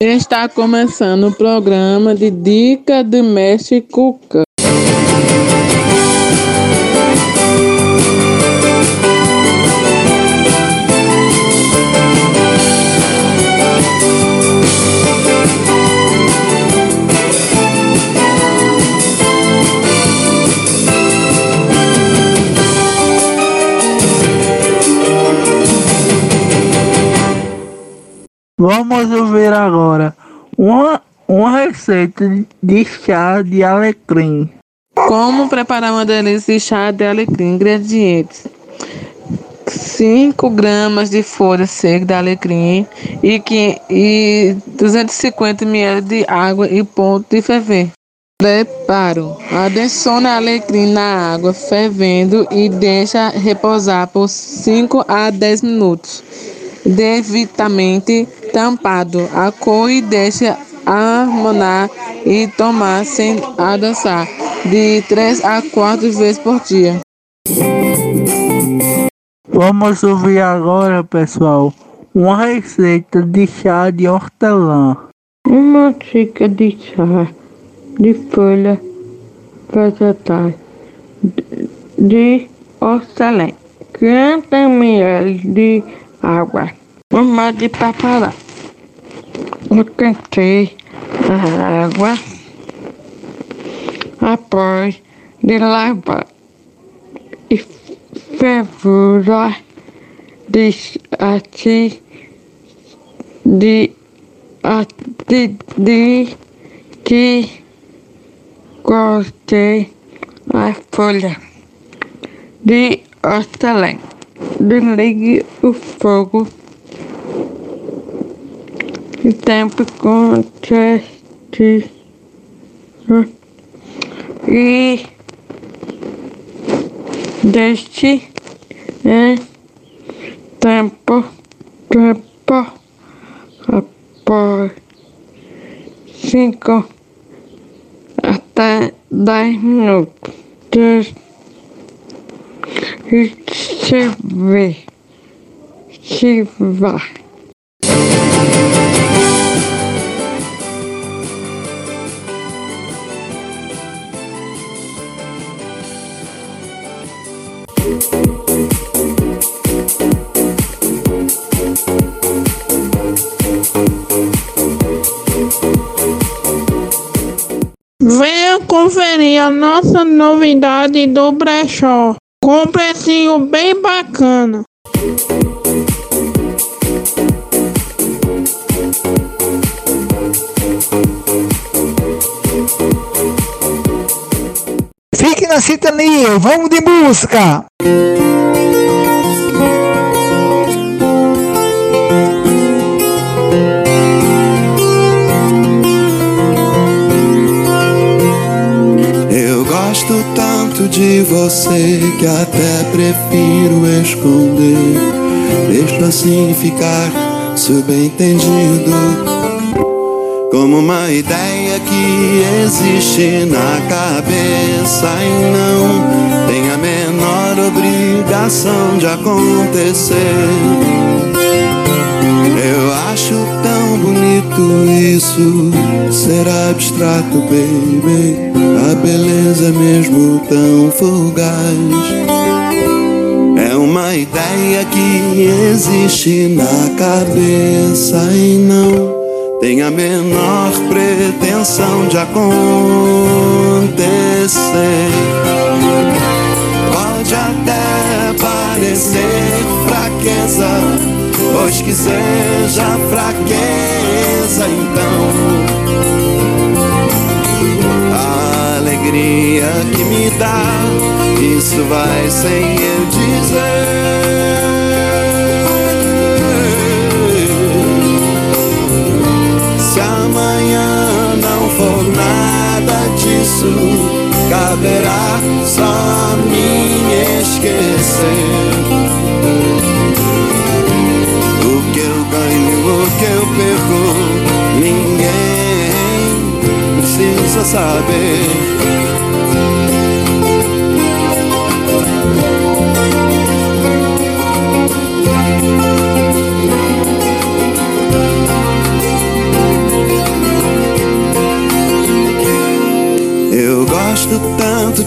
Está começando o programa de Dica de Mestre Cuca. Vamos ouvir agora uma, uma receita de chá de alecrim. Como preparar uma delícia de chá de alecrim? Ingredientes: 5 gramas de folha seca de alecrim e, que, e 250 ml de água e ponto de ferver. Preparo. Adicione alecrim na água fervendo e deixa repousar por 5 a 10 minutos devidamente tampado. A cor e deixe harmonar e tomar sem adoçar de 3 a 4 vezes por dia. Vamos ouvir agora, pessoal, uma receita de chá de hortelã. Uma xícara de chá de folha vegetais de hortelã. 500 ml de água. Vamos de preparar. Eu cantei a água após de lavar e fervura de ati de ati de que cortei a folha de hortelã. Desligue o fogo e tempo com teste e deixe em tempo tempo após cinco até dez minutos. E se vê, se vá. Venha conferir a nossa novidade do brechó com um precinho bem bacana. Fique na sintonia, vamos de música! Prefiro esconder. Deixo assim ficar subentendido. Como uma ideia que existe na cabeça e não tem a menor obrigação de acontecer. Eu acho tão bonito isso ser abstrato, baby. A beleza é mesmo tão fugaz. Uma ideia que existe na cabeça e não tem a menor pretensão de acontecer. Pode até parecer fraqueza, pois que seja fraqueza, então a alegria que me dá, isso vai sem eu dizer. Caberá só a mim esquecer. O que eu ganho, o que eu perco, ninguém precisa saber.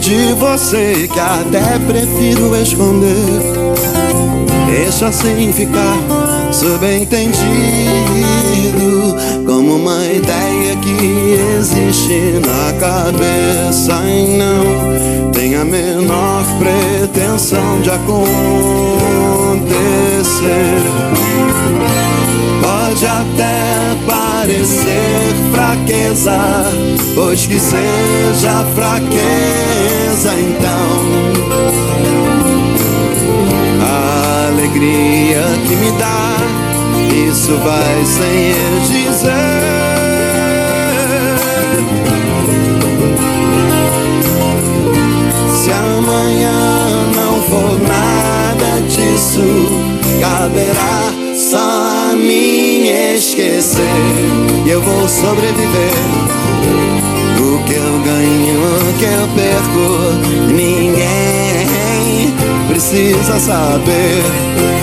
De você que até prefiro esconder. Deixa assim ficar subentendido como uma ideia que existe na cabeça e não tem a menor pretensão de acontecer. Pode até parecer fraqueza, pois que seja fraqueza então. A alegria que me dá, isso vai sem eu dizer. Se amanhã não for nada disso, caberá só a mim esquecer. E eu vou sobreviver. O que eu ganho, o que eu perco, ninguém precisa saber.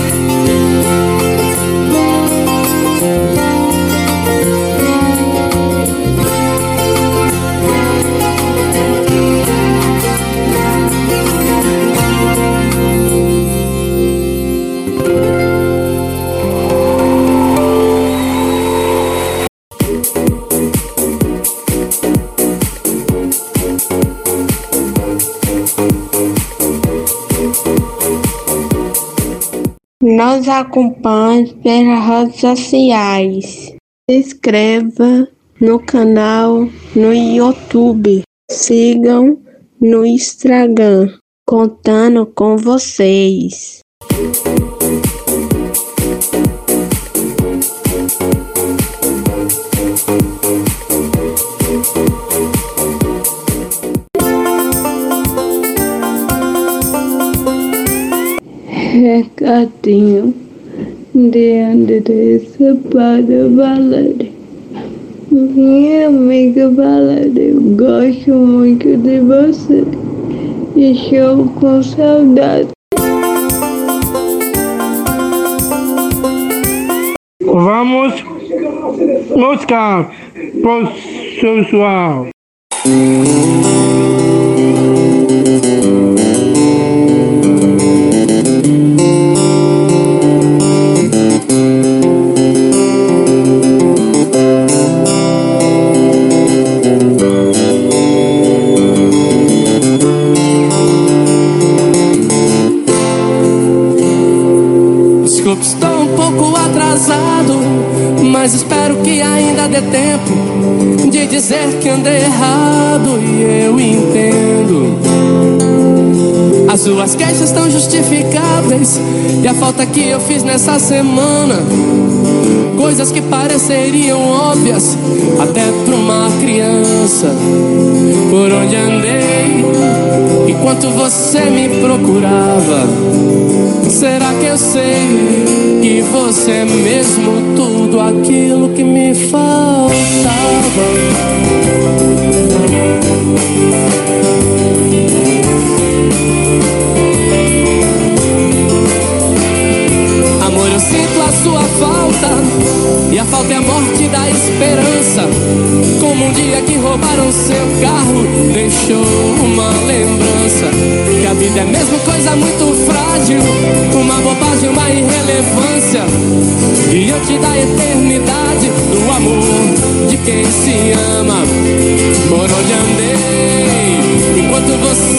Nos acompanhe pelas redes sociais. Se inscreva no canal no YouTube. Sigam no Instagram. Contando com vocês. Andressa para Valéria. Minha amiga Valéria, eu gosto muito de você. Estou com saudade. Vamos buscar pessoal. Mas espero que ainda dê tempo de dizer que andei errado e eu entendo. As suas queixas estão justificáveis e a falta que eu fiz nessa semana, coisas que pareceriam óbvias até pra uma criança. Por onde andei enquanto você me procurava? Será que eu sei que você é mesmo tudo aquilo que me faltava? Amor, eu sinto a sua falta e a falta é a morte da esperança. Como um dia que roubaram seu carro, deixou uma lembrança. Que a vida é mesmo coisa muito frágil, uma bobagem, uma irrelevância. Diante da eternidade do amor de quem se ama. Por onde andei enquanto você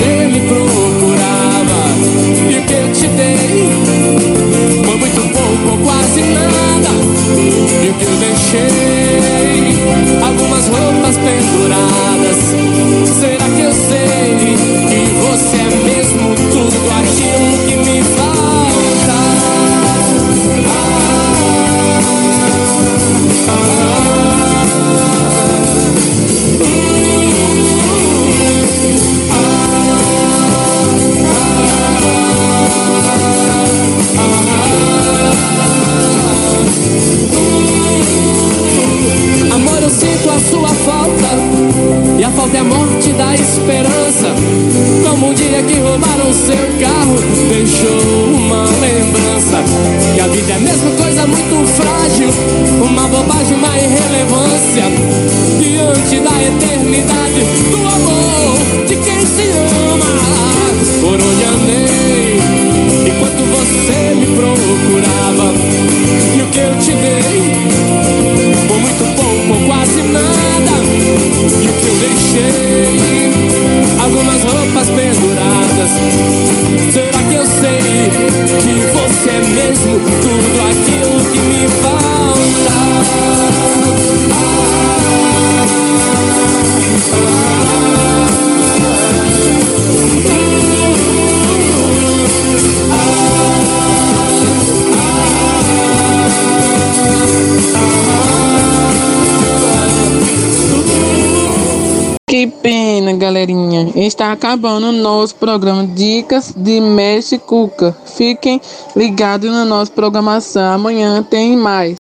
frágil. Uma bobagem, uma irrelevância. Diante da eternidade do amor de quem se ama. Por onde andei, enquanto você me procurava. E o que eu te dei, foi muito pouco ou quase nada. E o que eu deixei, algumas roupas penduradas. Será que eu sei que você é mesmo tudo Que pena, galerinha. Está acabando o nosso programa Dicas de Mestre Cuca. Fiquem ligados na nossa programação. Amanhã tem mais.